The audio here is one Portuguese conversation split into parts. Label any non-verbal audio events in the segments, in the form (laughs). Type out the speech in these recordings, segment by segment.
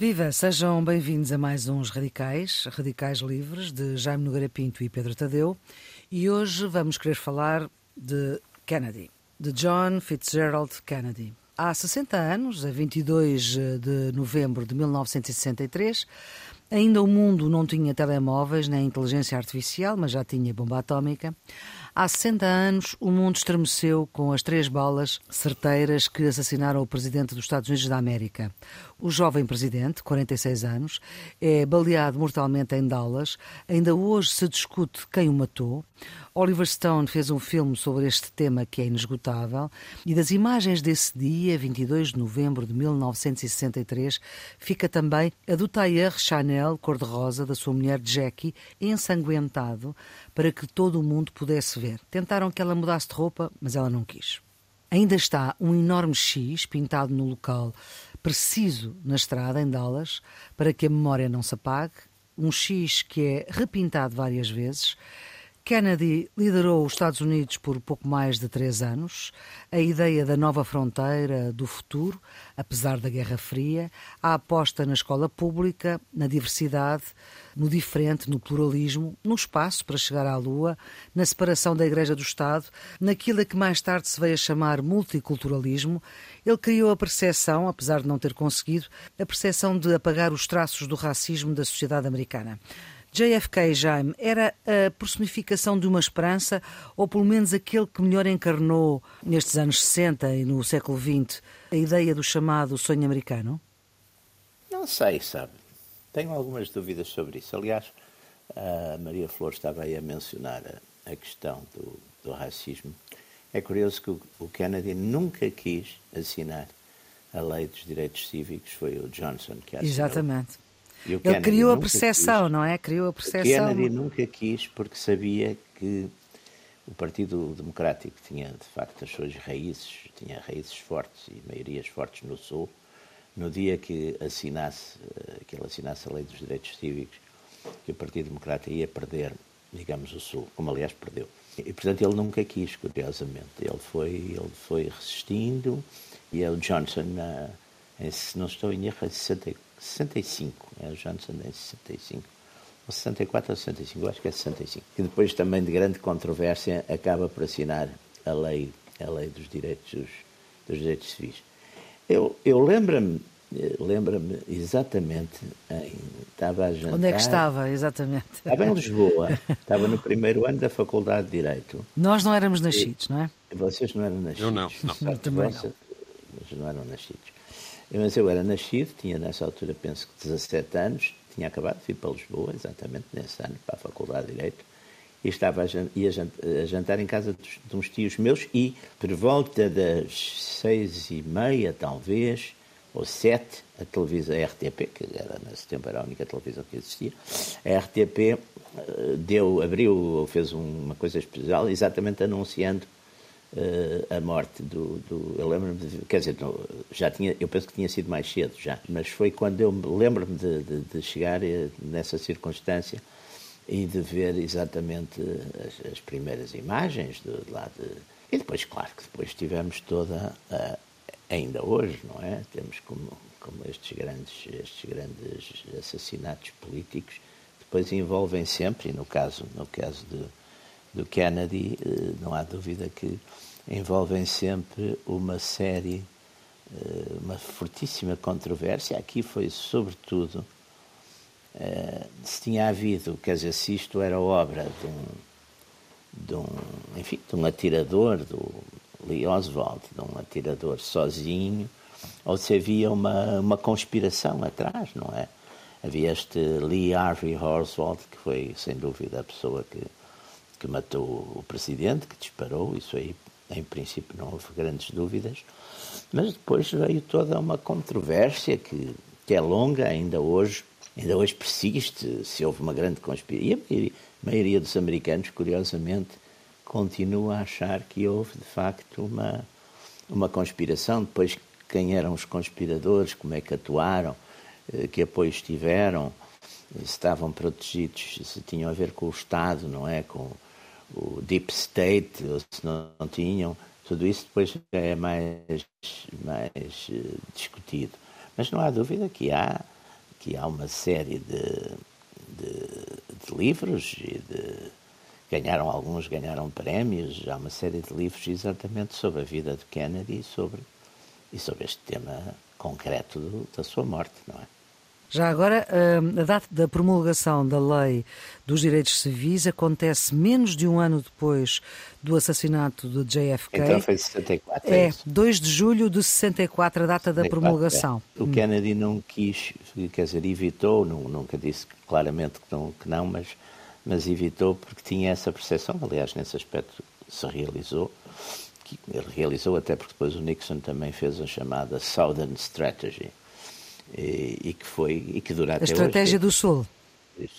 Viva, sejam bem-vindos a mais uns Radicais, Radicais Livres, de Jaime Nogueira Pinto e Pedro Tadeu. E hoje vamos querer falar de Kennedy, de John Fitzgerald Kennedy. Há 60 anos, a 22 de novembro de 1963, ainda o mundo não tinha telemóveis nem inteligência artificial, mas já tinha bomba atómica. Há 60 anos, o mundo estremeceu com as três balas certeiras que assassinaram o presidente dos Estados Unidos da América. O jovem presidente, 46 anos, é baleado mortalmente em Dallas. Ainda hoje se discute quem o matou. Oliver Stone fez um filme sobre este tema que é inesgotável e das imagens desse dia, 22 de novembro de 1963, fica também a do tailleur Chanel cor-de-rosa da sua mulher Jackie, ensanguentado, para que todo o mundo pudesse ver. Tentaram que ela mudasse de roupa, mas ela não quis. Ainda está um enorme X pintado no local preciso na estrada, em Dallas, para que a memória não se apague. Um X que é repintado várias vezes Kennedy liderou os Estados Unidos por pouco mais de três anos. A ideia da nova fronteira, do futuro, apesar da Guerra Fria, a aposta na escola pública, na diversidade, no diferente, no pluralismo, no espaço para chegar à Lua, na separação da Igreja do Estado, naquilo a que mais tarde se veio a chamar multiculturalismo, ele criou a percepção, apesar de não ter conseguido, a percepção de apagar os traços do racismo da sociedade americana. JFK, Jaime, era a personificação de uma esperança, ou pelo menos aquele que melhor encarnou nestes anos 60 e no século XX a ideia do chamado sonho americano? Não sei, sabe. Tenho algumas dúvidas sobre isso. Aliás, a Maria Flor estava aí a mencionar a, questão do, do, racismo. É curioso que o, o Kennedy nunca quis assinar a lei dos direitos cívicos, foi o Johnson que assinou. Exatamente. Ele criou a percepção, quis, não é? Criou a percepção. Kennedy nunca quis porque sabia que o Partido Democrático tinha de facto as suas raízes, tinha raízes fortes e maiorias fortes no Sul. No dia que assinasse, eh, que ele assinasse a Lei dos Direitos Cívicos, que o Partido Democrata ia perder, digamos, o Sul, como aliás perdeu. E portanto ele nunca quis, curiosamente. Ele foi, ele foi resistindo e o Johnson, se não estou em erro, em 64 65, é o Johnson em 65, ou 64 ou 65, acho que é 65, que depois também de grande controvérsia acaba por assinar a lei, a lei dos direitos dos direitos civis. Eu, eu lembro-me lembra-me exatamente em, estava a jantar. Onde é que estava, exatamente? Estava em Lisboa, (laughs) estava no primeiro ano da Faculdade de Direito. Nós não éramos nascidos, não é? Vocês não eram nascidos. Eu não, não. Eu também não. Mas não eram nascidos. Mas eu era nascido, tinha nessa altura, penso que 17 anos, tinha acabado de vir para Lisboa, exatamente nesse ano, para a Faculdade de Direito, e estava a, ia a jantar em casa de uns tios meus e, por volta das seis e meia, talvez, ou sete, a televisão, a RTP, que era nesse tempo era a única televisão que existia, a RTP eh, deu, abriu, fez uma coisa especial, exatamente anunciando uh, a morte do, do eu lembro-me quer dizer já tinha eu penso que tinha sido mais cedo já mas foi quando eu lembro-me de, de, de, chegar eh, nessa circunstância e de ver exatamente as, as primeiras imagens de, de lá de e depois claro que depois tivemos toda a, ainda hoje não é? Temos como como estes grandes estes grandes assassinatos políticos depois envolvem sempre e no caso no caso de do Kennedy, eh, não há dúvida que envolvem sempre uma série, eh, uma fortíssima controvérsia. Aqui foi, sobretudo, eh, se tinha havido, quer dizer, se isto era obra de um, de um enfim, de um atirador, do Lee Oswald, de um atirador sozinho, ou se havia uma, uma conspiração atrás, não é? Havia este Lee Harvey Oswald, que foi, sem dúvida, a pessoa que que matou o presidente, que disparou, isso aí em princípio não houve grandes dúvidas, mas depois veio toda uma controvérsia que, que é longa ainda hoje, ainda hoje persiste, se houve uma grande conspiração. E a maioria, a maioria dos americanos, curiosamente, continua a achar que houve de facto uma, uma conspiração. Depois, quem eram os conspiradores, como é que atuaram, eh, que apoios tiveram, se estavam protegidos, se tinham a ver com o Estado, não é? Com, o deep state, ou se não, não tinham, tudo isso depois é mais, mais uh, discutido. Mas não há dúvida que há, que há uma série de, de, de livros e de ganharam alguns ganharam prémios, há uma série de livros exatamente sobre a vida de Kennedy e sobre, e sobre este tema concreto do, da sua morte, não é? Já agora, hum, a data da promulgação da Lei dos Direitos Civis acontece menos de um ano depois do assassinato de JFK. Então foi 64. É, é 2 de julho de 64, a data 64, da promulgação. É. O hum. Kennedy não quis, quer dizer, evitou, nunca disse claramente que não, que não mas, mas evitou porque tinha essa percepção, aliás, nesse aspecto se realizou, que ele realizou até porque depois o Nixon também fez a chamada Southern Strategy, e, e que foi e que dura a até estratégia hoje. do Sul.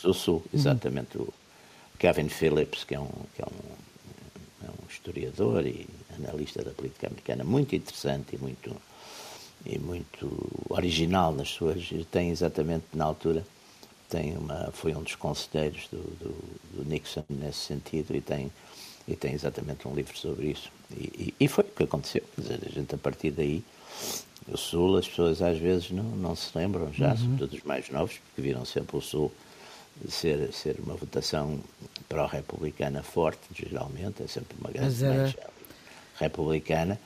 Do Sul, exatamente. Uhum. O Kevin Phillips, que é um, que é um, é um historiador e analista da política americana muito interessante e muito e muito original nas suas tem exatamente na altura tem uma foi um dos conselheiros do, do, do Nixon nesse sentido e tem e tem exatamente um livro sobre isso e, e, e foi o que aconteceu dizer, a gente a partir daí o Sul, as pessoas às vezes não, não se lembram já, uhum. sobretudo os mais novos, porque viram sempre o Sul ser, ser uma votação pró-republicana forte, geralmente, é sempre uma grande era... republicana,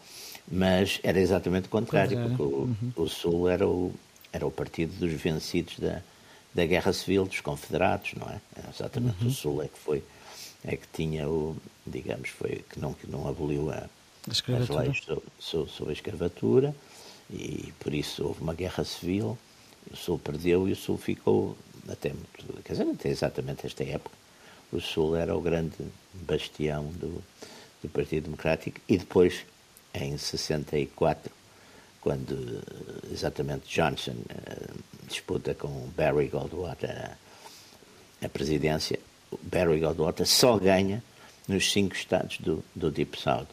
mas era exatamente o contrário, porque o, uhum. o, Sul era o, era o partido dos vencidos da, da Guerra Civil, dos confederados, não é? Era exatamente uhum. o Sul é que foi, é que tinha o, digamos, foi que não, que não aboliu a, as leis sobre, sobre a escravatura, e por isso houve uma guerra civil, o Sul perdeu e o Sul ficou até muito, quer dizer, até exatamente esta época, o Sul era o grande bastião do, do Partido Democrático e depois, em 64, quando exatamente Johnson uh, disputa com Barry Goldwater a, a presidência, Barry Goldwater só ganha nos cinco estados do, do Deep South.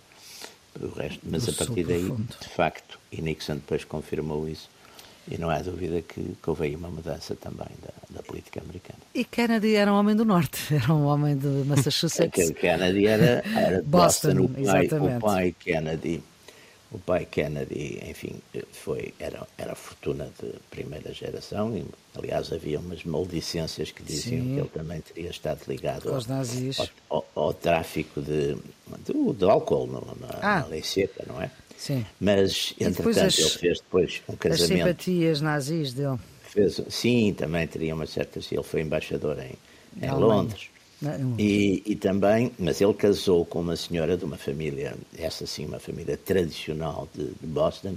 O resto, mas a partir daí, profundo. de facto, e Nixon depois confirmou isso. E não há dúvida que, que houve aí uma mudança também da, da, política americana. E Kennedy era um homem do Norte, (laughs) era um homem de Massachusetts. Kennedy era, era Boston, Boston o, pai, o pai Kennedy o pai Kennedy, enfim, foi, era, era fortuna de primeira geração, e, aliás, havia umas maldicências que diziam Sim. que ele também teria estado ligado aos nazis. Ao, ao, ao, tráfico de, de, de álcool no, na, ah. na lei seca, não é? Sim. Mas, entretanto, as, ele fez depois um casamento. As simpatias nazis dele. Fez, sim, também teria uma certa. Ele foi embaixador em, em Londres. E, e, também, mas ele casou com uma senhora de uma família, essa sim, uma família tradicional de, de Boston,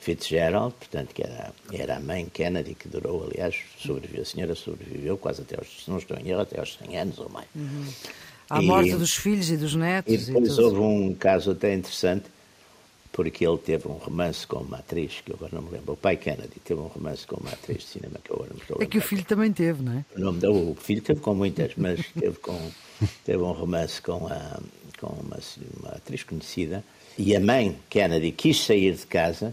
Fitzgerald, portanto, que era, era a mãe Kennedy, que durou, aliás, sobreviveu, a senhora sobreviveu quase até aos, se não estou em erro, até aos 100 anos ou mais. Uhum. À e, morte dos filhos e dos netos. E depois e houve um caso até interessante, porque ele teve um romance com uma atriz, que eu agora não me lembro, o pai Kennedy teve um romance com uma atriz de cinema que eu agora não estou É que o filho também teve, não é? O, nome da, o filho teve com muitas, mas teve, com, teve um romance com, a, com uma, uma atriz conhecida. E a mãe, Kennedy, quis sair de casa,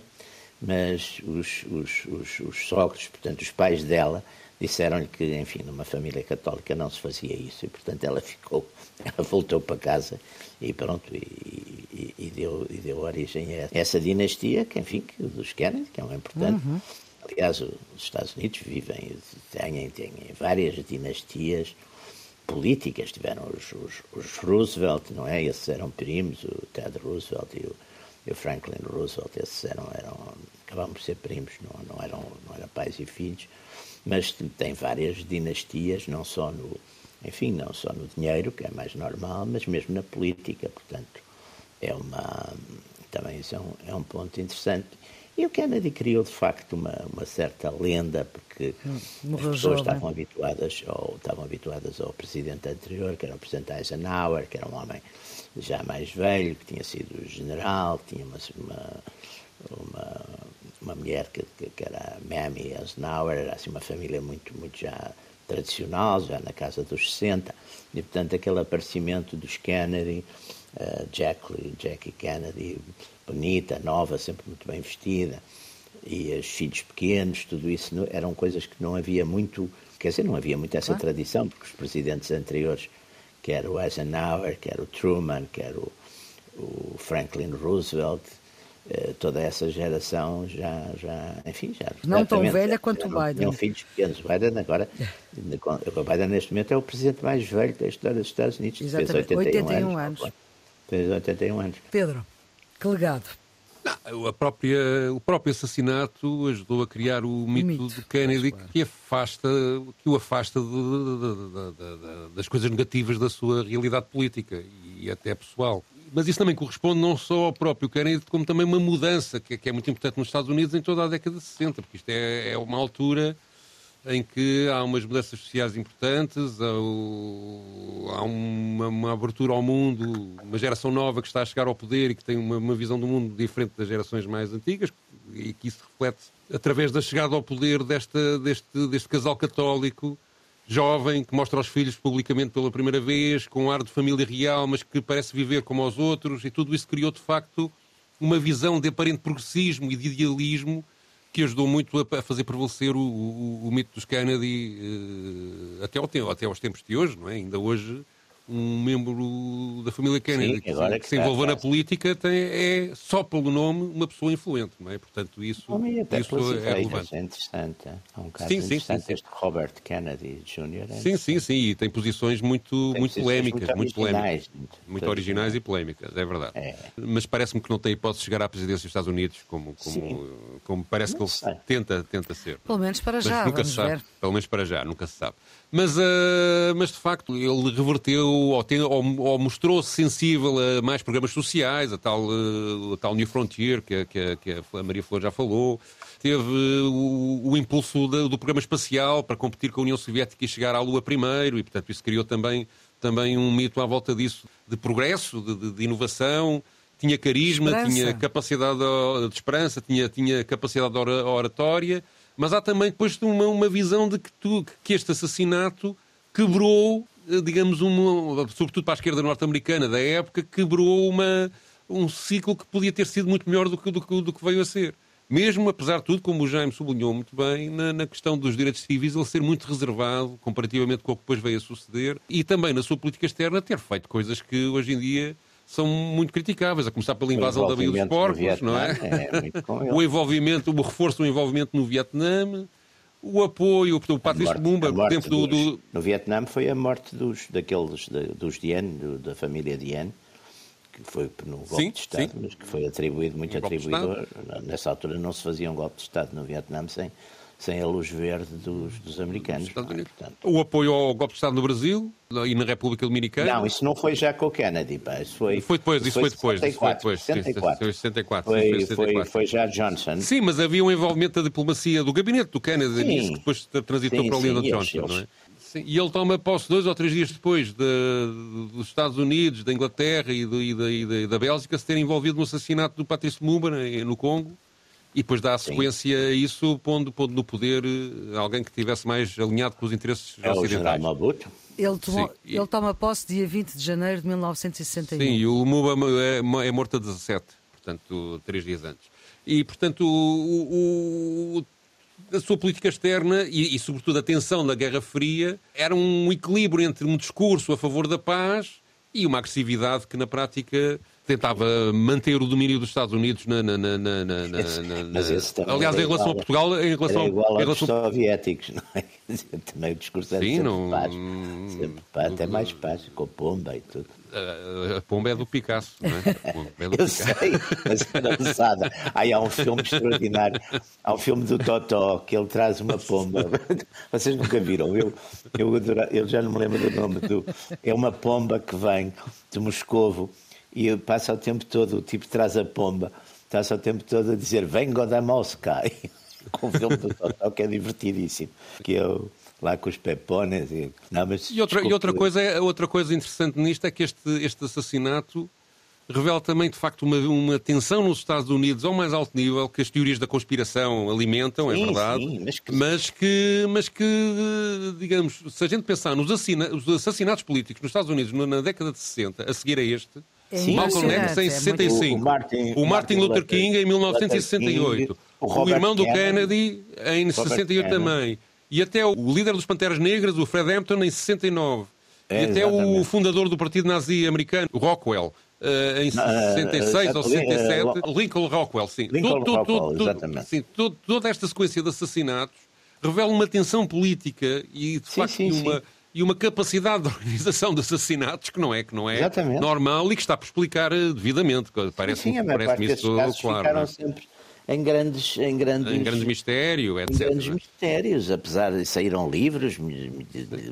mas os, os, os, os sogros, portanto, os pais dela, disseram-lhe que, enfim, numa família católica não se fazia isso e, portanto, ela ficou, (laughs) ela voltou para casa e pronto, e, e, e deu, e deu origem a essa dinastia, que, enfim, que, dos Kennedy, que é um importante. Uhum. Aliás, os Estados Unidos vivem, têm, têm várias dinastias políticas, tiveram os, os, os, Roosevelt, não é? Esses eram primos, o Ted Roosevelt e o, e o Franklin Roosevelt, esses eram, eram acabavam por ser primos, não, não, eram, não eram pais e filhos mas tem várias dinastias, não só no, enfim, não só no dinheiro, que é mais normal, mas mesmo na política, portanto, é uma, também é um, é um ponto interessante. E o Kennedy criou, de facto, uma, uma certa lenda, porque hum, as pessoas jovem. estavam habituadas, ou, estavam habituadas ao presidente anterior, que era o presidente Eisenhower, que era um homem já mais velho, que tinha sido general, tinha uma, uma, uma uma mulher que, que, que era Mamie Eisenhower, era assim uma família muito, muito já tradicional, já na casa dos 60, e portanto aquele aparecimento dos Kennedy, uh, Jackie, Jackie Kennedy, bonita, nova, sempre muito bem vestida, e os filhos pequenos, tudo isso não, eram coisas que não havia muito, quer dizer, não havia muito essa tradição, porque os presidentes anteriores, que era o Eisenhower, que era o Truman, que era o, o Franklin Roosevelt, eh, toda essa geração já, já enfim, já... Não tão velha quanto o Biden. Tinham filhos pequenos. O Biden agora, o Biden neste momento é o presidente mais velho da história dos Estados Unidos. Exatamente, fez 81, 81 anos. anos. Fez 81 anos. Pedro, que legado? Não, a própria, o próprio assassinato ajudou a criar o mito, mito de Kennedy claro. que, afasta, que o afasta de, de, de, das coisas negativas da sua realidade política e até pessoal. Mas isso também corresponde não só ao próprio Kennedy, como também uma mudança que, que é muito importante nos Estados Unidos em toda a década de 60, porque isto é, é uma altura em que há umas mudanças sociais importantes, há uma, uma, abertura ao mundo, uma geração nova que está a chegar ao poder e que tem uma, uma, visão do mundo diferente das gerações mais antigas, e que isso reflete através da chegada ao poder desta, deste, deste casal católico jovem que mostra aos filhos publicamente pela primeira vez, com um ar de família real, mas que parece viver como os outros, e tudo isso criou de facto uma visão de aparente progressismo e de idealismo que ajudou muito a, fazer prevalecer o, o, o mito dos Kennedy uh, até, ao, até aos tempos de hoje, não é? Ainda hoje um membro da família Kennedy Sim, que, que, que se envolveu na política tem, é, só pelo nome, uma pessoa influente, não é? Portanto, isso, isso é relevante. É interessante. É um caso sim, interessante sim, sim, este Robert Kennedy Jr. É sim, sim, sim, e tem posições muito, tem muito polémicas, muito, muito polémicas. Muito, muito originais e polémicas, é verdade. É. Mas parece-me que não tem hipótese de chegar à presidência dos Estados Unidos, como, como, como parece não que ele tenta, tenta ser. Pelo menos para já, nunca se sabe. Ver. Pelo menos para já, nunca se sabe. Mas, uh, mas de facto, ele reverteu ou, ou, ou mostrou-se sensível a mais programas sociais, a tal, uh, a tal New Frontier, que, que, que, a Maria Flor já falou. Teve o, o impulso do, do programa espacial para competir com a União Soviética e chegar à Lua primeiro, e portanto isso criou também, também um mito à volta disso de progresso, de, de, de inovação tinha carisma, esperança. tinha capacidade de, de, esperança, tinha, tinha capacidade oratória mas há também depois uma, uma visão de que, tu, que este assassinato quebrou, eh, digamos, uma, sobretudo para a esquerda norte-americana da época, quebrou uma, um ciclo que podia ter sido muito melhor do que, do, do que veio a ser. Mesmo, apesar de tudo, como o Jaime sublinhou muito bem, na, na, questão dos direitos civis, ele ser muito reservado comparativamente com o que depois veio a suceder e também na sua política externa ter feito coisas que hoje em dia são muito criticáveis, a começar pela invasão da Baía dos Porcos, não é? é (laughs) o envolvimento, o reforço do envolvimento no Vietnã, o apoio, o Patrício Bumba, por exemplo, do, do, No Vietnã foi a morte dos, daqueles, dos Dien, do, da família Dien, que foi no golpe sim, de Estado, sim. mas que foi atribuído, muito um atribuído. Nessa altura não se fazia um golpe de Estado no Vietnã sem sem a luz verde dos, dos americanos. Dos é? Portanto, o apoio ao golpe de Estado no Brasil e na República Dominicana? Não, isso não foi já com o Kennedy. Pá. Isso foi, foi depois, isso, foi, depois. 64, 64. 64. Foi, 64. Foi, foi já Johnson. Sim, mas havia um envolvimento da diplomacia do gabinete do Kennedy nisso, que depois transitou sim, para o Lyndon Johnson, eles, não é? Sim, e ele toma posse dois ou três dias depois de, dos Estados Unidos, da Inglaterra e, de, e, da, e, da, e da Bélgica se terem envolvido no assassinato do Patrício Mumba no Congo e depois dá a sequência Sim. a isso, pondo, pondo no poder eh, alguém que estivesse mais alinhado com os interesses é ocidentais. Ele, tomou, ele toma posse dia 20 de janeiro de 1961. Sim, e o Muba é, é morto a 17, portanto, três dias antes. E, portanto, o, o, a sua política externa e, e, sobretudo, a tensão da Guerra Fria era um equilíbrio entre um discurso a favor da paz e uma agressividade que, na prática, tentava manter o domínio dos Estados Unidos na. na, na, na, na aliás, em relação a Portugal. Em relação, era igual aos relação... soviéticos, não é? (laughs) Também o discurso era Sim, sempre não... paz. Sempre paz, até mais paz, com pomba e tudo. A, pomba é do Picasso, não é? é do (laughs) Eu Picasso. sei, mas é engraçada. Aí há um filme extraordinário. Há um filme do Totó que ele traz uma pomba. (laughs) Vocês nunca viram? Eu, eu, eu já não me lembro do nome. Do, é uma pomba que vem de Moscovo e passa o tempo todo, o tipo traz a pomba, passa o tempo todo a dizer vengo da Mosca, (laughs) com o filme do Totó que é divertidíssimo, que eu lá com os pepones e... Não, mas, e, outra, e outra, coisa, outra coisa interessante nisto é que este, este assassinato revela também, de facto, uma, uma tensão nos Estados Unidos ao mais alto nível que as teorias da conspiração alimentam, é sim, é verdade, sim, mas, que... mas, que... Mas, que, digamos, se a gente pensar nos assassinatos políticos nos Estados Unidos na década de 60, a seguir a este, Sim, Malcolm X em 65. É o, Martin, o Martin Luther King em 1968. o, o, irmão do Kennedy em 68 também. E até o líder dos Panteras Negras, o Fred Hampton, em 69. É, e até exatamente. o fundador do Partido Nazi americano, o Rockwell, Uh, em 66 uh, ou 67, uh, Lincoln Rockwell, sim. Lincoln todo, Rockwell, todo, exatamente. Sim, todo, toda esta sequência de assassinatos revela uma tensão política e, de sim, facto, sim, uma, sim. E uma capacidade de organização de assassinatos que não é, que não é normal e que está por explicar eh, devidamente. Parece-me parece isso claro. Sempre em grandes, em grandes, em grandes mistérios, etc. Em grandes mistérios, apesar de saíram livros,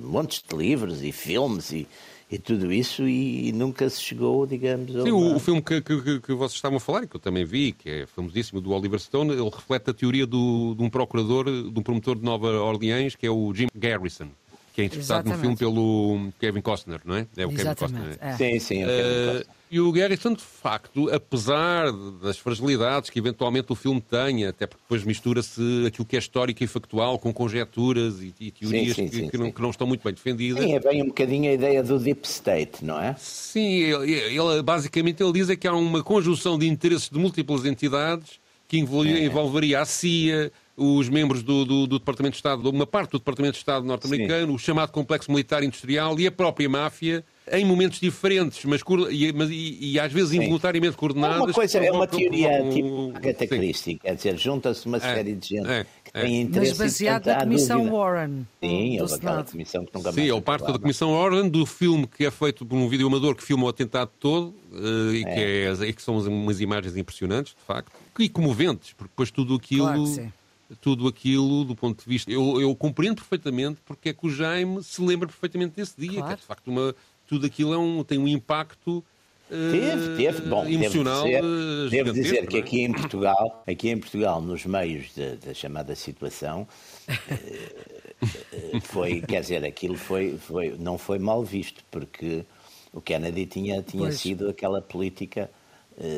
montes de livros e filmes e, e tudo isso, e, nunca se chegou, digamos. Sim, uma... o, o, filme que, que, que, vocês estavam a falar, e que eu também vi, que é famosíssimo, do Oliver Stone, ele reflete a teoria do, de um procurador, de um promotor de Nova Orleans, que é o Jim Garrison que é interpretado Exatamente. no filme pelo Kevin Costner, não é? É o Exatamente. Kevin Costner. É. Sim, sim, é o Kevin Costner. Uh, e o Garrison, de facto, apesar das fragilidades que eventualmente o filme tenha, até porque depois mistura-se aquilo que é histórico e factual com conjecturas e, e teorias sim, sim, que, sim, que, não, que, não, estão muito bem defendidas. Sim, é bem um bocadinho a ideia do Deep State, não é? Sim, ele, ele basicamente ele diz é que há uma conjunção de interesses de múltiplas entidades que envolveria, é. envolveria a CIA, os membros do, do, do, Departamento de Estado, uma parte do Departamento de Estado norte-americano, o chamado complexo militar industrial e a própria máfia em momentos diferentes, mas, e, mas e, e, às vezes Sim. involuntariamente coordenadas. É uma, coisa, é uma teoria tipo Agatha Christie, quer dizer, junta-se uma é, série de gente é, que tem é. interesse. Mas baseado na Comissão dúvida. Warren. Sim, houve aquela comissão que nunca mais. Sim, ele parte da Comissão Warren, do filme que é feito por um vídeo amador que filma o atentado todo uh, e, que é. e que são umas imagens impressionantes, de facto, e comoventes, porque depois tudo aquilo. Claro tudo aquilo do ponto de vista. Eu, eu compreendo perfeitamente porque é que o Jaime se lembra perfeitamente desse dia, claro. que é de facto uma, tudo aquilo é um, tem um impacto Teve, teve, bom, emocional. Devo dizer, devo dizer que é? aqui em Portugal, aqui em Portugal, nos meios da chamada situação, eh, foi, quer dizer, aquilo foi, foi, não foi mal visto, porque o Kennedy tinha, tinha sido aquela política, eh,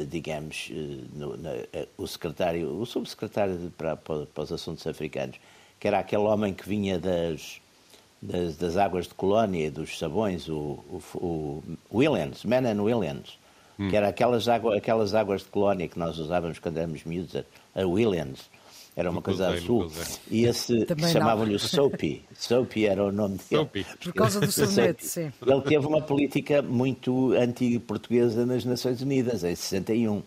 digamos, eh, no, na, o secretário, o subsecretário para, para, para os assuntos africanos, que era aquele homem que vinha das das, das, águas de colónia, dos sabões, o, o, o Williams, Man Williams, hum. que era aquelas, água, aquelas águas de colónia que nós usávamos quando éramos miúdos, a Williams. Era uma coisa azul. E esse chamavam-lhe o Soapy. Soapy era o nome dele. Soapy. Por causa do sabonete, sim. Ele teve uma política muito anti-portuguesa nas Nações Unidas, em 61.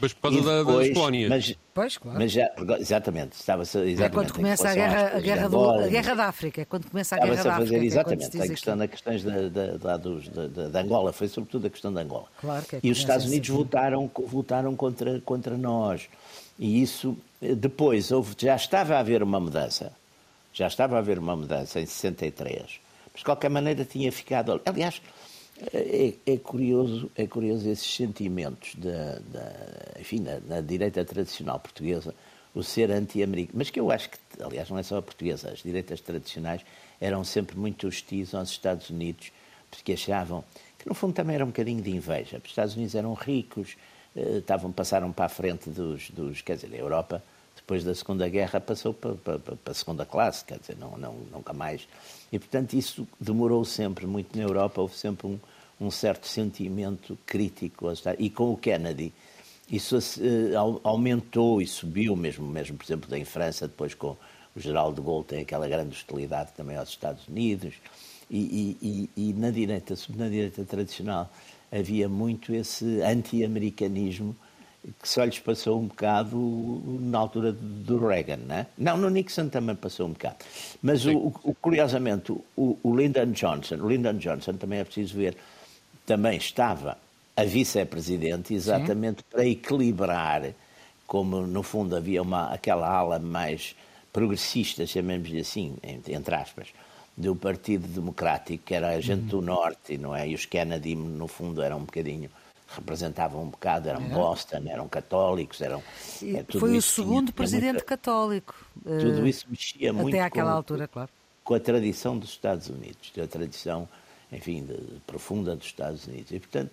Mas por causa depois, das colónias. Mas, pois, claro. Mas já, exatamente, estava exatamente. É quando começa a guerra, a guerra, do, a guerra da África, é quando começa a guerra da África. É exatamente, é a questão questões da, da, da, da, da, Angola, foi sobretudo a questão da Angola. Claro que é e os Estados Unidos votaram, votaram contra, contra nós. E isso, depois, houve, já estava a haver uma mudança. Já estava a haver uma mudança em 63. Mas, de qualquer maneira, tinha ficado. Aliás, é, é, curioso, é curioso esses sentimentos da, da enfim, na, na, direita tradicional portuguesa, o ser anti-americano, mas que eu acho que, aliás, não é só a portuguesa, as direitas tradicionais eram sempre muito hostis aos Estados Unidos, porque achavam que, no fundo, também era um bocadinho de inveja. Os Estados Unidos eram ricos, eh, estavam, passaram para a frente dos, dos, quer dizer, a Europa, depois da Segunda Guerra, passou para, para, para a segunda classe, quer dizer, não, não, nunca mais e, portanto, isso demorou sempre muito na Europa, houve sempre um, um certo sentimento crítico. E com o Kennedy, isso uh, aumentou e subiu, mesmo, mesmo, por exemplo, em França, depois com o Geral de Gaulle, tem aquela grande hostilidade também aos Estados Unidos. E, e, e, e na, direita, na direita tradicional havia muito esse anti-americanismo que só lhes passou um bocado na altura do Reagan, né? não No Nixon também passou um bocado. Mas, o, o, curiosamente, o, o Lyndon Johnson, o Lyndon Johnson também é preciso ver, também estava a vice-presidente exatamente Sim. para equilibrar, como no fundo havia uma, aquela ala mais progressista, chamemos-lhe assim, entre aspas, do Partido Democrático, que era a gente uhum. do Norte, não é? E os Kennedy, no fundo, eram um bocadinho representavam um bocado, eram é. Boston, eram católicos, eram. É, foi o segundo presidente muita, católico. Tudo eh, isso mexia até muito. Até àquela com, altura, claro. Com a tradição dos Estados Unidos, a tradição, enfim, de, profunda dos Estados Unidos. E, portanto,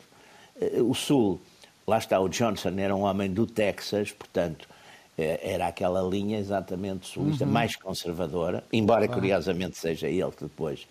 eh, o Sul, lá está, o Johnson era um homem do Texas, portanto, eh, era aquela linha exatamente sulista, uhum. mais conservadora, embora curiosamente seja ele que depois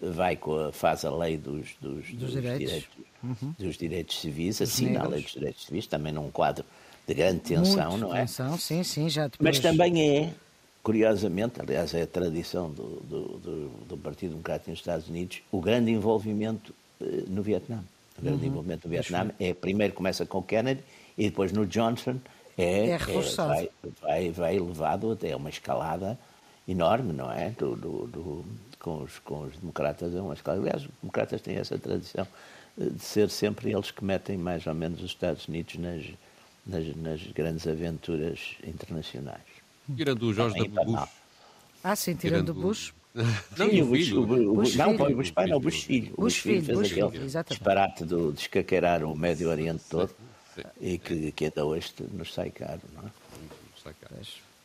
vai com a, faz a lei dos, dos, dos, dos direitos, direitos uhum. dos direitos civis, assina a lei dos direitos civis, também num quadro de grande tensão, Muito não é? Tensão, sim, sim, já depois... Mas também é, curiosamente, aliás, é a tradição do, do, do, do Partido Democrático nos Estados Unidos, o grande envolvimento eh, no Vietnã. o grande uhum. envolvimento do Vietnã, é, primeiro começa com o Kennedy e depois no Johnson é, é, é vai, vai, vai elevado até uma escalada enorme, não é? Do, do, do, com, os, com os democratas é uma escalada. Aliás, os democratas têm essa tradição de ser sempre eles que metem mais ou menos os Estados Unidos nas, nas, nas grandes aventuras internacionais. Tirando o Jorge W. Bush. Ah, sim, tirando o Bush. Não, sim, o Bush, o, o, Bush não, foi o Bush pai, não, o Bush filho. O Bush filho fez Bush aquele filho, disparate do, de escaqueirar o Médio Oriente todo sim, sim. e que, que até hoje nos sai caro, não é?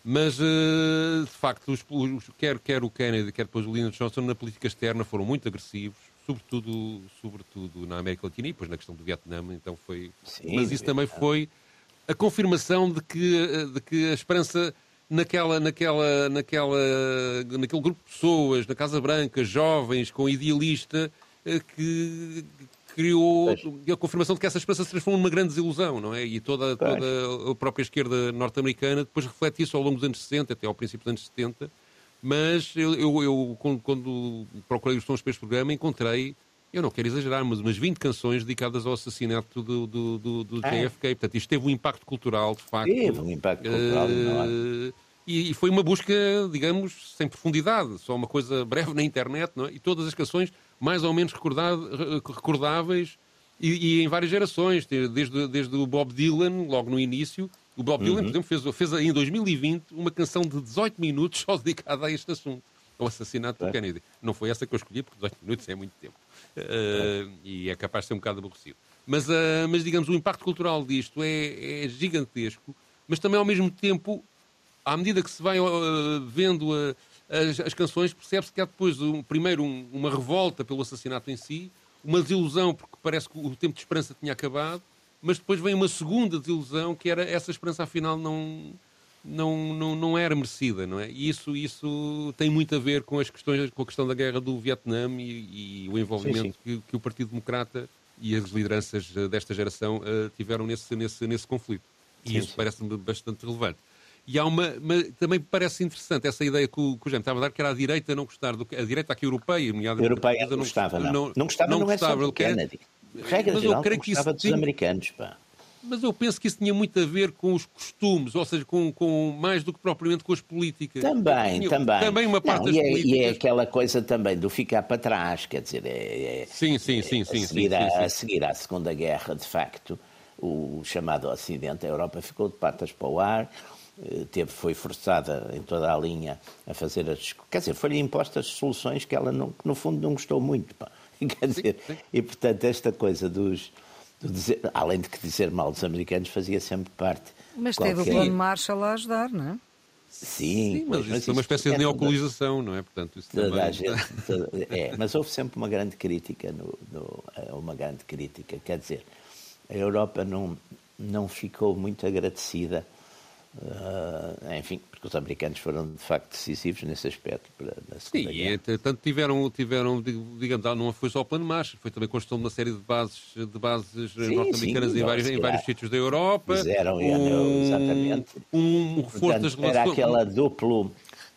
Mas, eh, de facto, os, os, quer, quer o Kennedy, quer depois o Lyndon Johnson, na política externa foram muito agressivos, sobretudo, sobretudo na América Latina e depois na questão do Vietnã, então foi... Sim, Mas isso também foi a confirmação de que, de que a esperança naquela, naquela, naquela, naquele grupo de pessoas, na Casa Branca, jovens, com idealista, eh, que criou a confirmação de que essa esperança se transformou numa grande desilusão, não é? E toda, toda a própria esquerda norte-americana depois reflete isso ao longo dos anos 60, até ao princípio dos anos 70. Mas eu, eu, eu quando, quando, procurei os tons para este programa, encontrei, eu não quero exagerar, mas umas 20 canções dedicadas ao assassinato do, do, do, do é. JFK. Portanto, isto teve um impacto cultural, de facto. Teve um impacto cultural uh, e, e, foi uma busca, digamos, sem profundidade, só uma coisa breve na internet, não é? E todas as canções mais ou menos recordáveis e, e, em várias gerações, desde, desde o Bob Dylan, logo no início. O Bob Dylan, uhum. por exemplo, fez, fez em 2020 uma canção de 18 minutos só dedicada a este assunto, ao assassinato é. do Kennedy. Não foi essa que eu escolhi, porque 18 minutos é muito tempo. Uh, e é capaz de ser um bocado aborrecido. Mas, uh, mas digamos, o impacto cultural disto é, é, gigantesco, mas também ao mesmo tempo, à medida que se vai uh, vendo as, as canções, percebe-se que há depois, um, primeiro, um, uma revolta pelo assassinato em si, uma desilusão porque parece que o tempo de esperança tinha acabado, mas depois vem uma segunda desilusão que era essa esperança afinal não não, não, não era merecida, não é? E isso, isso tem muito a ver com as questões, com a questão da guerra do Vietnã e, e o envolvimento sim, sim. Que, que, o Partido Democrata e as lideranças desta geração uh, tiveram nesse, nesse, nesse conflito. E sim, isso parece-me bastante relevante. E há uma, também parece interessante essa ideia que o, que o Jaime estava a dar, que era a direita não gostar do a direita aqui europeia, nomeadamente. Europeia não, gostava, não. Não, não gostava, não, não gostava, é só do Kennedy. Regra mas geral, eu creio que isso dos tinha... americanos, pá. Mas eu penso que isso tinha muito a ver com os costumes, ou seja, com, com mais do que propriamente com as políticas. Também, tinha, também. Também uma parte não, e é. E é aquela coisa também do ficar para trás, quer dizer, é, é, sim, sim, sim, sim, a, seguir sim, a, sim, sim. a seguir à Segunda Guerra, de facto, o chamado Ocidente, a Europa ficou de patas para o ar, eh, teve, foi forçada em toda a linha a fazer as. Quer dizer, foi-lhe impostas soluções que ela, não, no fundo, não gostou muito. Pá. (laughs) Quer dizer, sim, sim. e portanto, esta coisa dos. Do dizer, além de que dizer mal dos americanos fazia sempre parte. Mas qualquer... teve o plano Marshall a ajudar, não é? Sim, Sim mas, mas isso é uma espécie de neocolonização, não é? Portanto, isso toda também... gente, toda, é, mas houve sempre uma grande crítica, no, no, é, uma grande crítica. Quer dizer, a Europa não, não ficou muito agradecida Uh, enfim, porque os americanos foram de facto decisivos nesse aspecto. Para, na Sim, Guerra. e tanto tiveram, tiveram, digamos, não foi só o plano Marshall, foi também a construção de uma série de bases, de bases norte-americanas em, vários, em vários sítios da Europa. Fizeram, um, exatamente. Um reforço das relações. Era aquela duplo,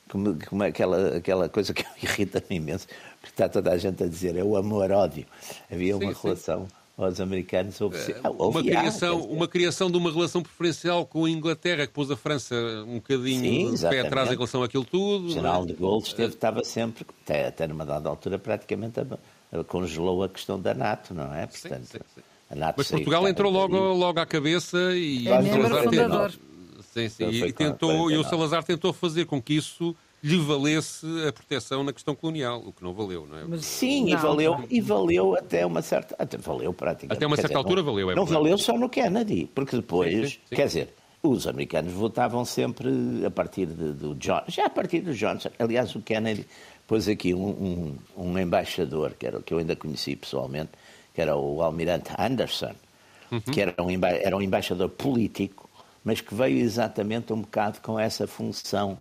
como, como aquela, aquela coisa que (laughs) irrita-me imenso, porque está toda a gente a dizer, é o amor-ódio. Havia sim, uma sim. relação aos americanos houve, é, uma, criação, uma criação de uma relação preferencial com a Inglaterra que pôs a França um bocadinho Sim, de pé atrás em relação àquilo tudo. O general de Gaulle esteve, estava sempre, até, até numa dada altura, praticamente a, congelou a questão da NATO, não é? Portanto, sim, sim, sim. Mas Portugal entrou logo, logo à cabeça e é o Salazar tentou, sim, sim, e, tentou, e o Salazar tentou fazer com que isso lhe valesse a proteção na questão colonial, o que não valeu, não é? Mas, sim, não, e valeu, não. e valeu até uma certa. Até valeu praticamente. Até uma certa dizer, altura não, valeu, é Não valeu só no Kennedy, porque depois, sim, sim, sim. quer dizer, os americanos votavam sempre a partir de, do John, já a partir do Johnson. Aliás, o Kennedy pôs aqui um, um, um embaixador, que, era, que eu ainda conheci pessoalmente, que era o almirante Anderson, uhum. que era um, era um embaixador político, mas que veio exatamente um bocado com essa função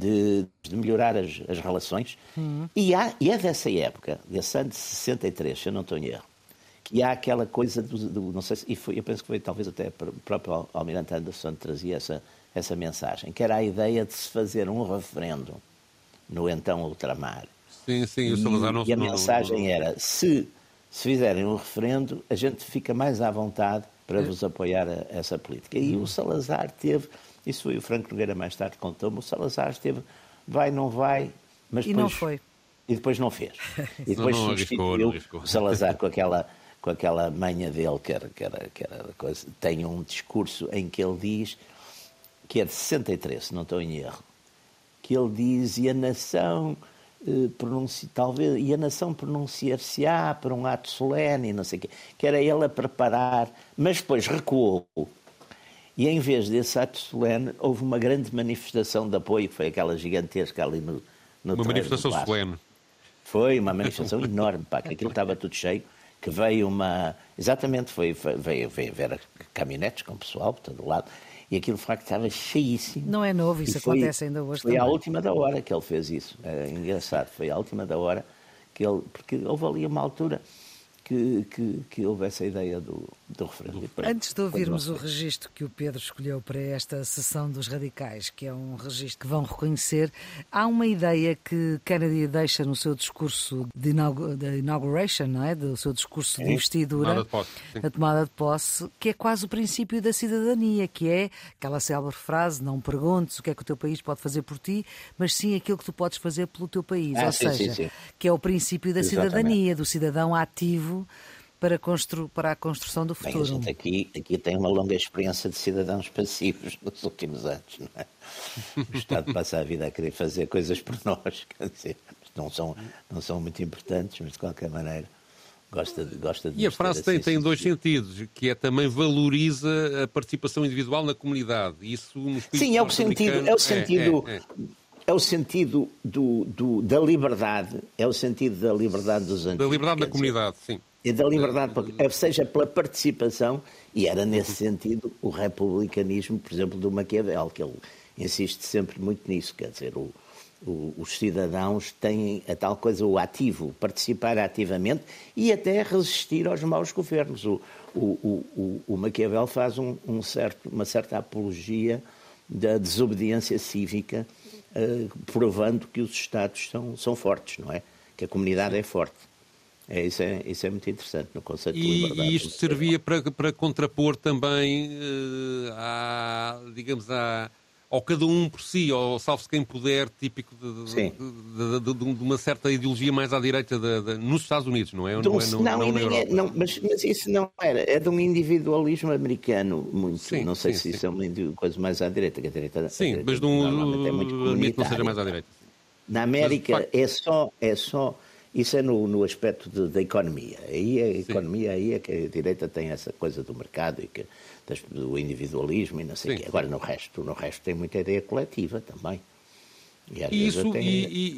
de, de melhorar as, as relações. Uhum. E, há, e é dessa época, desse ano de 63, se eu não estou em erro, que há aquela coisa do, do não sei se, e foi, eu penso que foi talvez até o próprio Almirante Anderson que trazia essa, essa mensagem, que era a ideia de se fazer um referendo no então ultramar. Sim, sim, o Salazar não E a mensagem não, era, se se fizerem um referendo, a gente fica mais à vontade para vos apoiar a, essa política. E o Salazar teve, isso foi o Franco Nogueira mais tarde contou-me, o Salazar teve, vai, não vai, mas e depois, não foi. E depois não fez. (laughs) E depois não, não substituiu arriscou, o Salazar com aquela, com aquela manha dele, que era, que era, que era coisa. Tem um discurso em que ele diz, que é de 63, se não estou em erro, que ele diz, e a nação eh, pronunci, talvez, e a nação pronunciar-se-á por um ato solene, não sei o quê, que era ele a preparar, mas depois recuou. E em vez desse ato solene, houve uma grande manifestação de apoio, que foi aquela gigantesca ali no, no Uma manifestação solene. Foi uma manifestação (laughs) enorme, pá, que aquilo estava tudo cheio, que veio uma. Exatamente, foi, veio, veio ver caminhonetes com pessoal por todo lado e aquilo de facto estava cheíssimo. Não é novo, isso foi, acontece ainda hoje foi também. Foi à última da hora que ele fez isso. É engraçado, foi à última da hora que ele. Porque houve ali uma altura que, que, que houve essa ideia do, do referendo. Antes de ouvirmos o registro que o Pedro escolheu para esta sessão dos radicais, que é um registro que vão reconhecer, há uma ideia que Kennedy deixa no seu discurso de, inauguration, não é? do seu discurso sim. de investidura, de a tomada de posse, que é quase o princípio da cidadania, que é aquela célebre frase, não perguntes o que é que o teu país pode fazer por ti, mas sim aquilo que tu podes fazer pelo teu país. Ah, Ou sim, seja, sim, que é o princípio da Exatamente. cidadania, do cidadão ativo para, constru para a construção do futuro. Bem, a gente aqui, aqui tem uma longa experiência de cidadãos passivos (laughs) nos últimos anos. Não é? O Estado passa a vida a querer fazer coisas por nós, (laughs) quer dizer, não são, não são muito importantes, mas de qualquer maneira gosta de. Gosta de e a frase tem, tem dois sentidos, que é também valoriza a participação individual na comunidade. Isso nos Sim, é o sentido, é o sentido, é, é, é. é o sentido do, do, da liberdade, é o sentido da liberdade dos antigos. Da liberdade da comunidade, sim. E da liberdade, seja pela participação, e era nesse sentido o republicanismo, por exemplo, do Maquiavel, que ele insiste sempre muito nisso, quer dizer, o, o, os cidadãos têm a tal coisa, o ativo, participar ativamente e até resistir aos maus governos. O, o, Maquiavel faz um, um certo, uma certa apologia da desobediência cívica, uh, provando que os Estados são, são fortes, não é? Que a comunidade é forte. É, isso, é, isso é muito interessante no conceito e, de liberdade. E isto servia para, para contrapor também uh, à, digamos, à, ao cada um por si, ao salve-se quem puder, típico de, de, de, de, uma certa ideologia mais à direita nos Estados Unidos, não é? Não, não, é, não, não, não é, não mas, mas, isso não era, é de um individualismo americano muito, sim, não sei sim, se sim. isso é uma coisa mais à direita, que a direita... Sim, a direita, mas não, é muito admito que não seja mais à direita. Na América mas, é só... É só isso é no, no aspecto de, da economia. Aí a economia aí é que a direita tem essa coisa do mercado e que, do individualismo e não sei o quê. Agora no resto, no resto tem muita ideia coletiva também. E Isso, até... e, e,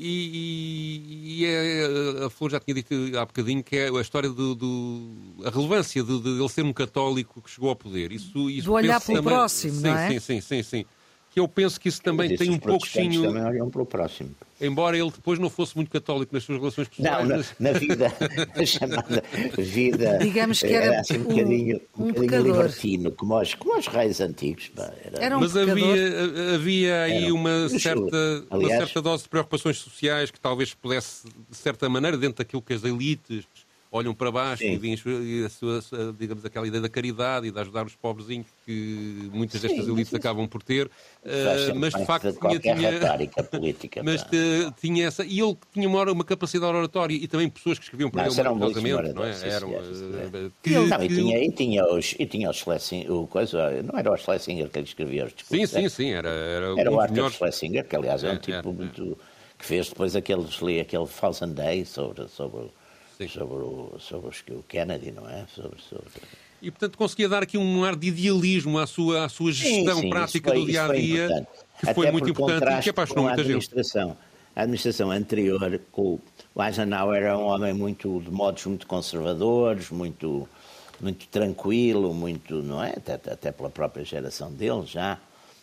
e, e é, a Flor já tinha dito há bocadinho que é a história do, do a relevância de, de, ele ser um católico que chegou ao poder. Isso, isso do olhar pelo também... próximo, sim, não é? Sim, sim, sim, sim. Que eu penso que isso também Mas tem um pouquinho. também olham para o próximo. Embora ele depois não fosse muito católico nas suas relações pessoais. Não, na, na vida, (laughs) na chamada vida. Digamos que era, era assim, um, bocadinho, um, um bocadinho libertino, como os, como os reis antigos. Pá, era... era um mas havia, havia aí Era. uma certa, uma aliás- certa dose de preocupações sociais que talvez pudesse, de certa maneira, dentro daquilo que as elites olham para baixo Sim. e e a sua, digamos, aquela ideia da caridade e de ajudar os pobrezinhos que muitas Sim, destas mas elites acabam por ter. Uh, mas de facto tinha, tinha, política. (laughs) mas pá. te- tinha essa. E ele tinha uma, uma capacidade oratória e também pessoas que escreviam para Não, ele um maravilhosamente, não é? sim, Eram, sim, uh, senhor. que- Não, e que- tinha, e tinha os, e tinha os Schlesinger, o coisa, não era o Schlesinger que ele escrevia os Sim, discursos. sim, era- sim, era, era, Era um o Arthur melhores. Schlesinger, que aliás é um É, tipo é, muito. que fez depois aqueles, li aquele Thousand Day sobre, sobre, Sim. sobre, o, sobre os, o Kennedy, não é? Sobre, sobre... E, portanto, conseguia dar aqui um ar de idealismo à sua, à sua Sim, gestão sim, prática isso foi- do foi dia-a-dia, importante. que Até foi muito por importante e que apaixonou com a muita gente. administração. A administração anterior, com o Eisenhower era um homem muito, de modos muito conservadores, muito, muito tranquilo, muito, não é? Até, até pela própria geração dele já.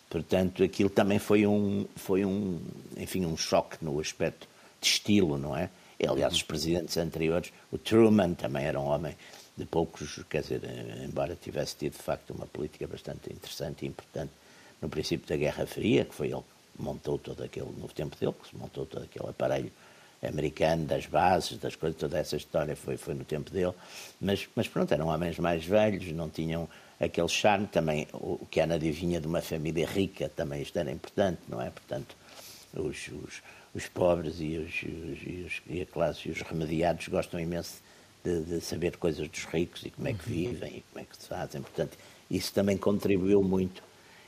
Portanto, aquilo também foi um, foi um, enfim, um choque no aspecto de estilo, não é? Aliás, os presidentes anteriores, o Truman também era um homem de poucos, quer dizer, embora tivesse tido de facto uma política bastante interessante e importante no princípio da Guerra Fria, que foi ele que montou todo aquele, no tempo dele, que se montou todo aquele aparelho americano, das bases, das coisas, toda essa história foi, foi no tempo dele. Mas, mas pronto, eram homens mais velhos, não tinham aquele charme. Também o Kennedy vinha de uma família rica, também isto era importante, não é? Portanto, os, os, os pobres e, os, e, os, e, a classe e os remediados gostam imenso de, de, saber coisas dos ricos e como é que uhum. vivem e como é que se fazem. Portanto, isso também contribuiu muito.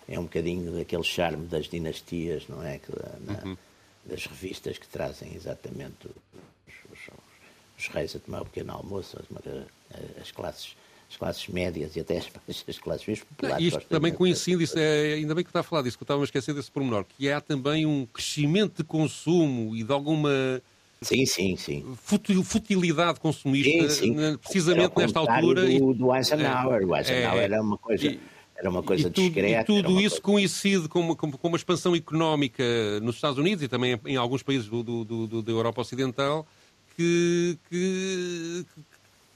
É um bocadinho daquele charme das dinastias, não é? Que, na, uhum. Das revistas que trazem exatamente os, os, os, reis a tomar o pequeno almoço, as, as classes as classes médias e até as, (laughs) as classes mais populares. Isto também coincide, isso é, ainda bem que está a falar disso, que eu estava a esquecer desse pormenor, que há também um crescimento de consumo e de alguma Sim, sim, sim. Futilidade consumista, sim, sim. precisamente nesta altura. Do, do Eisenhower. O Eisenhower é, era uma coisa. E, era uma coisa e tudo, discreta. E tudo isso coisa... coincide com uma, com uma, expansão económica nos Estados Unidos e também em alguns países do, do, do da Europa Ocidental que, que,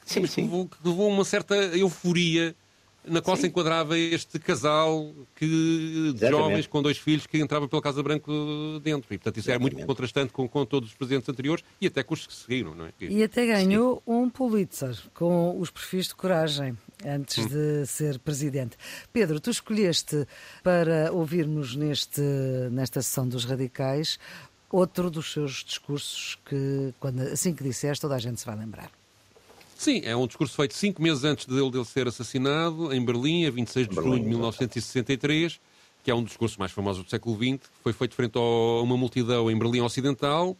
sim, que, sim. Levou, que levou uma certa euforia na qual Sim. se enquadrava este casal que, de jovens com dois filhos que entrava pela Casa Branca dentro. E, portanto, isso Exatamente. é muito contrastante com, com todos os presidentes anteriores e até com os que seguiram. Não é? E até ganhou Sim. um Pulitzer com os perfis de coragem antes hum. de ser presidente. Pedro, tu escolheste para ouvirmos neste, nesta sessão dos radicais outro dos seus discursos que, quando, assim que disseste, toda a gente se vai lembrar. Sim, é um discurso feito cinco meses antes dele, dele ser assassinado, em Berlim, a 26 de junho de 1963, que é um dos discursos mais famosos do século XX, foi feito frente a uma multidão em Berlim Ocidental,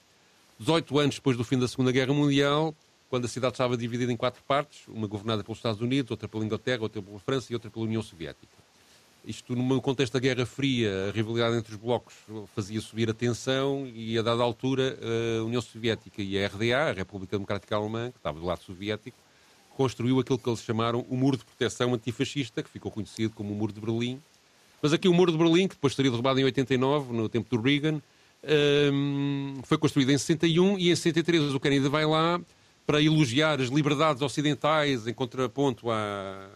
18 anos depois do fim da Segunda Guerra Mundial, quando a cidade estava dividida em quatro partes, uma governada pelos Estados Unidos, outra pela Inglaterra, outra pela França e outra pela União Soviética. Isto, no contexto da Guerra Fria, a rivalidade entre os blocos fazia subir a tensão e, a dada altura, a União Soviética e a RDA, a República Democrática Alemã, que estava do lado soviético, construiu aquilo que eles chamaram o Muro de Proteção Antifascista, que ficou conhecido como o Muro de Berlim. Mas aqui o Muro de Berlim, que depois seria derrubado em 89, no tempo do Reagan, um, foi construído em 61 e em 63 o Kennedy vai lá para elogiar as liberdades ocidentais em contraponto à,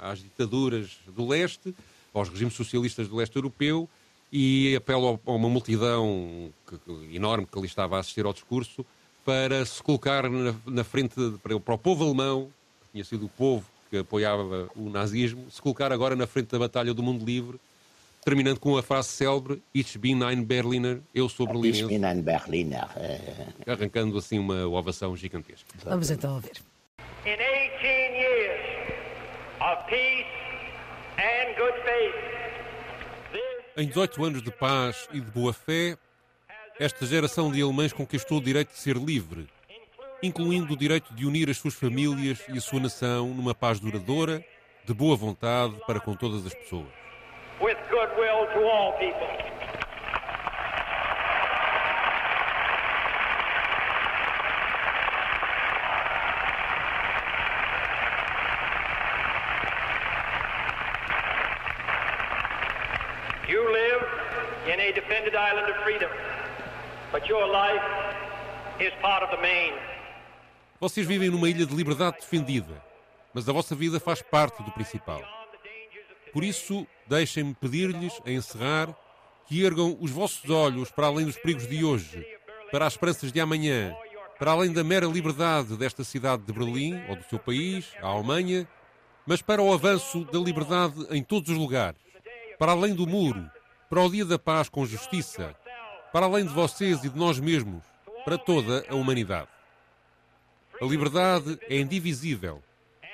às ditaduras do leste aos regimes socialistas do leste europeu e apelo a uma multidão que, enorme que ali estava a assistir ao discurso para se colocar na, na frente, para, para, o povo alemão, que tinha sido o povo que apoiava o nazismo, se colocar agora na frente da batalha do mundo livre, terminando com a frase célebre Ich bin ein Berliner, eu sou berlinense. Ich bin ein Berliner. Arrancando assim uma ovação gigantesca. Vamos então ouvir. In 18 years of peace em 18 anos de paz e de boa fé, esta geração de alemães conquistou o direito de ser livre, incluindo o direito de unir as suas famílias e a sua nação numa paz duradoura, de boa vontade para com todas as pessoas. With goodwill to all people. in a defended island of freedom. Vocês vivem numa ilha de liberdade defendida, mas a vossa vida faz parte do principal. Por isso, deixem-me pedir-lhes, a encerrar, que ergam os vossos olhos para além dos perigos de hoje, para as esperanças de amanhã, para além da mera liberdade desta cidade de Berlim ou do seu país, a Alemanha, mas para o avanço da liberdade em todos os lugares, para além do muro, para o dia da paz com justiça, para além de vocês e de nós mesmos, para toda a humanidade. A liberdade é indivisível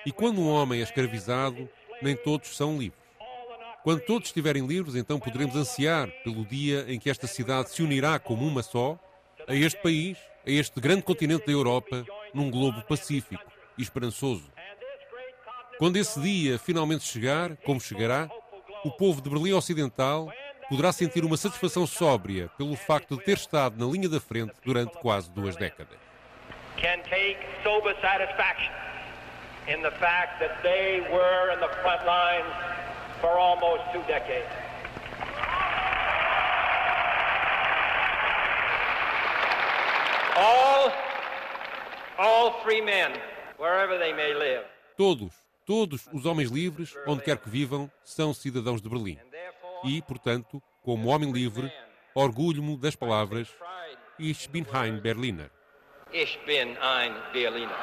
e quando um homem é escravizado, nem todos são livres. Quando todos estiverem livres, então poderemos ansiar pelo dia em que esta cidade se unirá como uma só a este país, a este grande continente da Europa, num globo pacífico e esperançoso. Quando esse dia finalmente chegar, como chegará, o povo de Berlim Ocidental poderá sentir uma satisfação sóbria pelo facto de ter estado na linha da frente durante quase duas décadas. All, all free men, wherever they may live. Todos, todos os homens livres, onde quer que vivam, são cidadãos de Berlim e, portanto, como homem livre, orgulho-me das palavras Ich bin ein Berliner. Ich bin ein Berliner.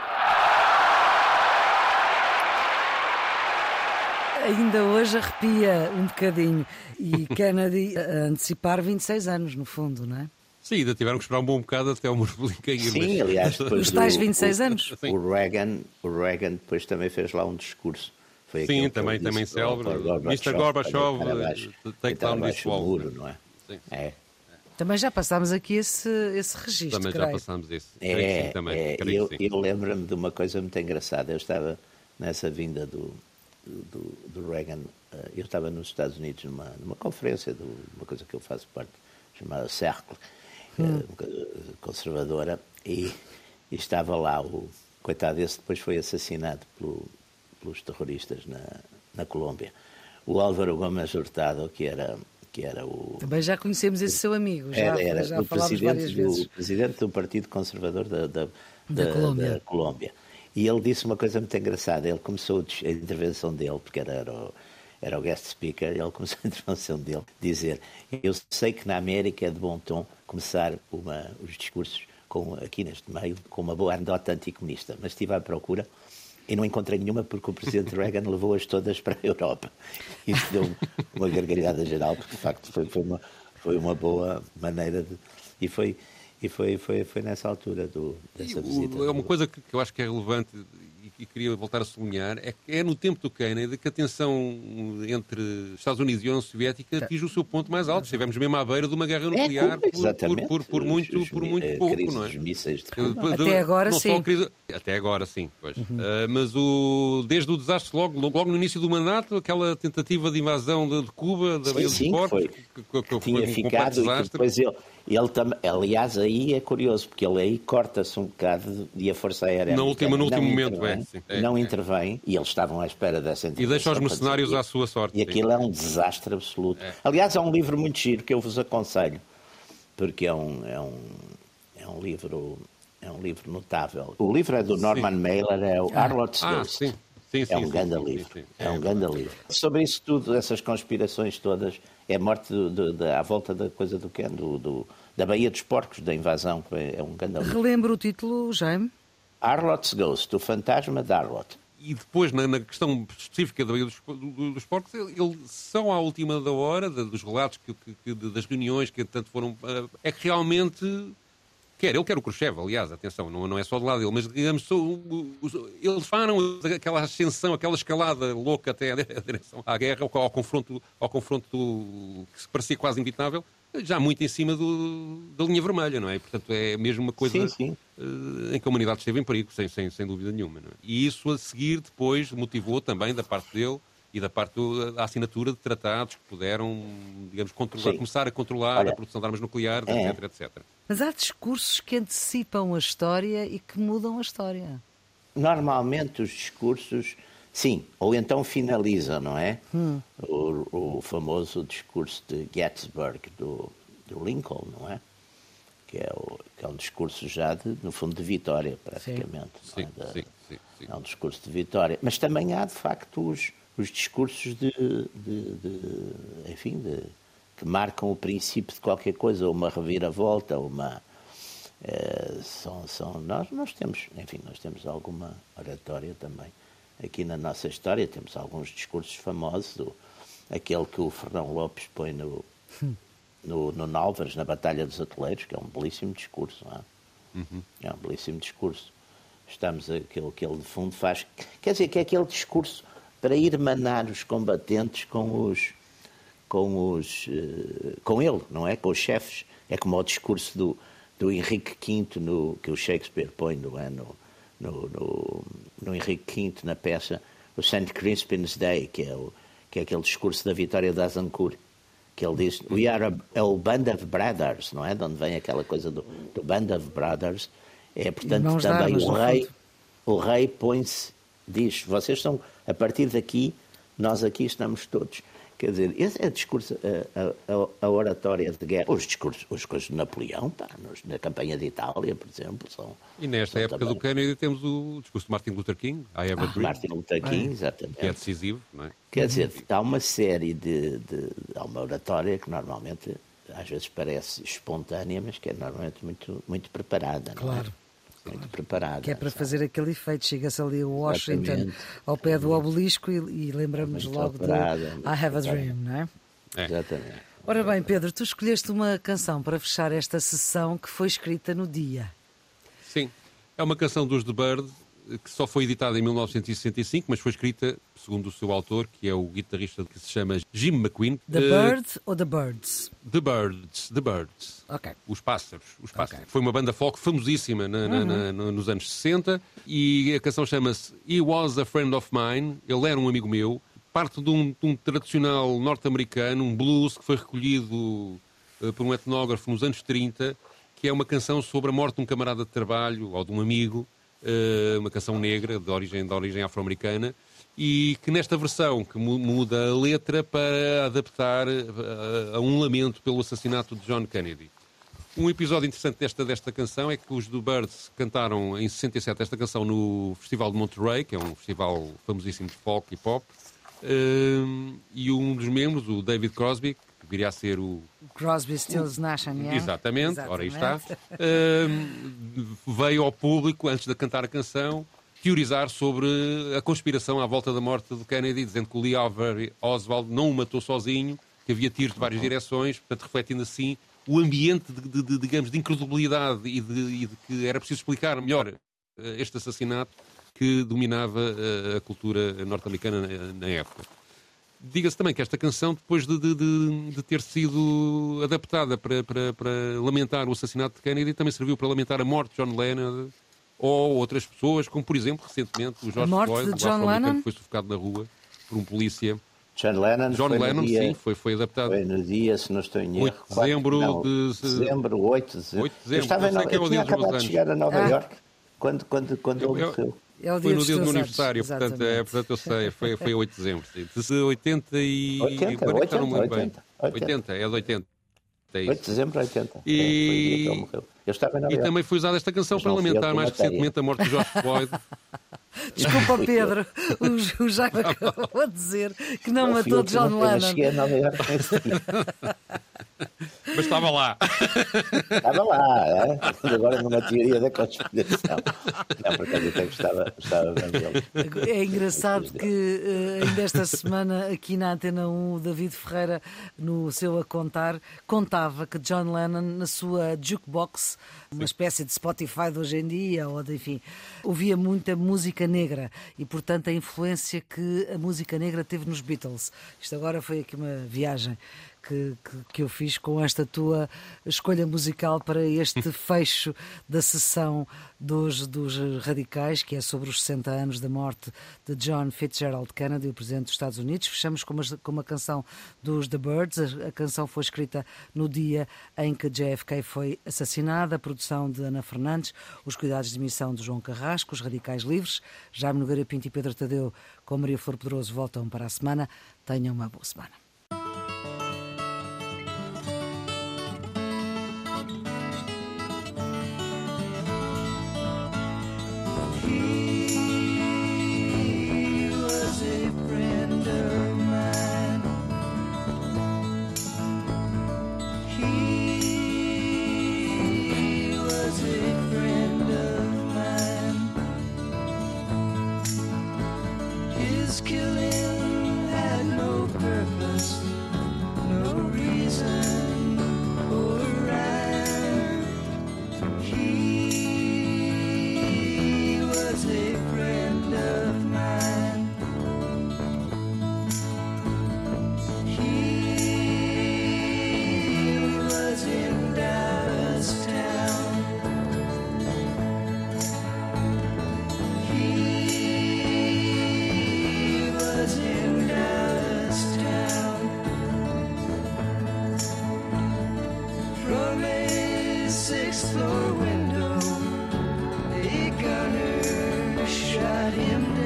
Ainda hoje arrepia um bocadinho. E (laughs) Kennedy a antecipar 26 anos, no fundo, não é? Sim, ainda tiveram que esperar um bom bocado até o muro cair. Sim, mas... aliás, (laughs) depois Os tais 26 o, anos. O Reagan, o Reagan depois também fez lá um discurso. Foi Sim, também, também célebre. Mr. Gorbachev, take down this wall. Muro, não é? Sim. é. Também já passámos aqui esse, esse registro. Também creio. já passámos esse. É, sim, também, é, eu, eu lembro-me de uma coisa muito engraçada. Eu estava nessa vinda do, do, do Reagan, eh, eu estava nos Estados Unidos numa, numa conferência de uma coisa que eu faço parte, chamada Cercle, eh, hum. conservadora, e, e, estava lá o coitado esse depois foi assassinado pelo, pelos terroristas na, na Colômbia. O Álvaro Gomes Hurtado, que era que era o. Também já conhecemos esse seu amigo, já, era, era já o presidente do, presidente do Partido Conservador da, da, da, da Colômbia. da Colômbia. E ele disse uma coisa muito engraçada. Ele começou a intervenção dele, porque era, era, o, era o guest speaker, ele começou a (laughs) intervenção dele dizer: Eu sei que na América é de bom tom começar uma, os discursos com, aqui neste meio com uma boa anedota anticomunista, mas estive à procura e não encontrei nenhuma porque o presidente Reagan levou-as todas para a Europa. Isso deu uma gargalhada geral, porque de facto foi, foi, uma, foi uma boa maneira de. E foi, e foi, foi, foi nessa altura do, dessa visita. É uma coisa que, eu acho que é relevante e queria voltar a sublinhar é que é no tempo do Kennedy que a tensão entre Estados Unidos e União Soviética tá. atinge o seu ponto mais alto. Estivemos mesmo à beira de uma guerra é, nuclear é, por, por, por, por, muito, por muito eh, pouco, não é? Mísseis de... Até agora sim. Crise... Até agora sim, pois. Uhum. Uh, mas o... desde o desastre, logo, logo no início do mandato, aquela tentativa de invasão de, de Cuba, da Baía dos Portos, que, que, que, tinha foi um ficado e que depois ele ele tam, aliás, aí é curioso, porque ele aí corta-se um bocado e a Força Aérea no último, no último momento, é, sim, é, não é. intervém e eles estavam à espera dessa intervenção. E deixa os mercenários à sua sorte. E aquilo é um desastre absoluto. É. Aliás, é um livro muito giro que eu vos aconselho, porque é um, é um, é um livro é um livro notável. O livro é do Norman sim. Mailer, é o ah. Arlot's ah, Ghost. Sim. Sim, sim, é um grande livro. É um grande livro. Sobre isso tudo, essas conspirações todas, é a morte do, do, do, à volta da coisa do Ken, do, do, da Baía dos Porcos, da invasão, que é um grande livro. Relembro o título, Jaime? Arlot's Ghost, o fantasma de Arlot. E depois, na, na, questão específica da Baía dos, do, dos Porcos, ele, são à última da hora, dos relatos, que, que, das reuniões que, tanto foram. Eh, é que realmente Quer ele, quer o Khrushchev, aliás, atenção, não, não é só do lado dele, mas digamos, eles faram aquela ascensão, aquela escalada louca até (laughs) a direção à guerra, ao, ao confronto, ao confronto que se parecia quase inevitável, já muito em cima do, da linha vermelha, não é? Portanto, é mesmo uma coisa sim, sim. Uh, em que a humanidade esteve em perigo, sem, sem, sem dúvida nenhuma. É? E isso a seguir depois motivou também da parte dele e da parte da assinatura de tratados que puderam, digamos, controlar, começar a controlar Olha, a produção de armas nucleares, é. etc, etc. Mas há discursos que antecipam a história e que mudam a história. Normalmente os discursos, sim, ou então finalizam, não é? Hum. O, o, famoso discurso de Gettysburg do, do Lincoln, não é? Que é, o, que é um discurso já, de, no fundo, de vitória, praticamente. Sim, é? sim, sim, sim, É um discurso de vitória. Mas também há, de facto, os, os discursos de, de, de enfim, de, que marcam o princípio de qualquer coisa, ou uma reviravolta, ou uma é, são, são nós nós temos, enfim, nós temos alguma oratória também aqui na nossa história, temos alguns discursos famosos, o, aquele que o Fernão Lopes põe no no, no Nalvas, na Batalha dos Atoleiros, que é um belíssimo discurso, é? Uhum. É um belíssimo discurso. Estamos aquele que ele de fundo faz, quer dizer, que é aquele discurso para ir manar os combatentes com os com os uh, com ele, não é? Com os chefes. É como o discurso do, do Henrique V no, que o Shakespeare põe no, no, no, no, Henrique V na peça o St. Crispin's Day, que é, o, que é aquele discurso da vitória de Azincourt, que ele diz We are a, a band of brothers, não é? De onde vem aquela coisa do, do band of brothers. É, portanto, também o rei, o rei põe-se, diz, vocês são a partir daqui, nós aqui estamos todos. Quer dizer, esse é o discurso, a, a, a, oratória de guerra. Os discursos, os coisas de Napoleão, pá, nos, na campanha de Itália, por exemplo, são. E nesta são época também... do Kennedy temos o discurso de Martin Luther King, I Have a ah, Dream. Martin Luther King, ah, exatamente. Que é decisivo, não é? Quer dizer, há uma série de, de. Há uma oratória que normalmente, às vezes, parece espontânea, mas que é normalmente muito, muito preparada. Claro. É? Muito preparada. Que é para sabe? fazer aquele efeito. Chega-se ali a Washington, Exatamente. ao pé do obelisco, e, e lembramos logo operada, de I Have a Dream, não é? é? Exatamente. Ora bem, Pedro, tu escolheste uma canção para fechar esta sessão que foi escrita no dia. Sim, é uma canção dos The Bird que só foi editada em 1965, mas foi escrita, segundo o seu autor, que é o guitarrista que se chama Jim McQueen. The uh, Birds ou The Birds? The Birds, The Birds. Ok. Os pássaros. Os pássaros. Okay. Foi uma banda folk famosíssima na, uhum. na, na, nos anos 60 e a canção chama-se He Was a Friend of Mine. Ele era um amigo meu. Parte de um, de um tradicional norte-americano, um blues que foi recolhido uh, por um etnógrafo nos anos 30, que é uma canção sobre a morte de um camarada de trabalho ou de um amigo uma canção negra de origem, de origem afro-americana e que nesta versão que muda a letra para adaptar a, eh, a um lamento pelo assassinato de John Kennedy. Um episódio interessante desta, desta canção é que os do Birds cantaram em 67 esta canção no Festival de Monterey, que é um festival famosíssimo de folk e pop, um, e um dos membros, o David Crosby, viria a ser o. Crosby, Stills, Nash Young. Exatamente, Exatamente. ora aí está. Uh, veio ao público, antes de cantar a canção, teorizar sobre a conspiração à volta da morte de Kennedy, dizendo que o Lee Harvey Oswald não o matou sozinho, que havia tiros de várias direções, portanto, refletindo assim o ambiente, de, de, de digamos, de incredulidade e de, e de, que era preciso explicar melhor eh, este assassinato que dominava eh, a cultura norte-americana na época. Diga-se também que esta canção, depois de, de, de, de ter sido adaptada para, para, para, lamentar o assassinato de Kennedy, também serviu para lamentar a morte de John Lennon ou outras pessoas, como por exemplo, recentemente, o George Floyd, o que foi sufocado na rua por um polícia. John Lennon, John foi Lennon dia, sim, foi, foi adaptado. Foi no dia, se não estou em erro. 8 de dezembro não, de... dezembro, 8 de dezembro. 8 de dezembro. Eu, estava eu, no, eu tinha acabado de chegar a Nova ah. York quando, quando, quando eu, ele morreu. É dia foi no dia do aniversário, portanto, é, portanto eu sei, foi, foi 8 de dezembro. De 80 e. 80, 80, 80, 80, 80, é de 80. É 8 de dezembro de 80. E, é, foi Eu estava e também foi usada esta canção para lamentar mais recentemente a morte de George (laughs) Floyd. Desculpa, Pedro, o, o Jaime (laughs) acabou de dizer que não, não matou John Lennon. Cheguei a Nova York (laughs) (laughs) Mas estava lá. Estava lá, é? agora numa teoria da conspiração. Não, por acaso até gostava, gostava bem dele. É engraçado que uh, ainda esta semana, aqui na Antena 1, o David Ferreira, no seu A Contar, contava que John Lennon, na sua jukebox, uma espécie de Spotify de hoje em dia, ou de, enfim, ouvia muita música negra e, portanto, a influência que a música negra teve nos Beatles. Isto agora foi aqui uma viagem que, que, que, eu fiz com esta tua escolha musical para este (laughs) fecho da sessão dos, dos radicais, que é sobre os 60 anos da morte de John Fitzgerald Kennedy, o presidente dos Estados Unidos. Fechamos com uma, com uma canção dos The Birds. A, a canção foi escrita no dia em que JFK foi assassinada. A produção de Ana Fernandes, os cuidados de emissão de João Carrasco, os radicais livres. Jaime Nogueira Pinto e Pedro Tadeu com Maria Flor Pedroso voltam para a semana. Tenham uma boa semana. sixth floor window. A gunner shot him down.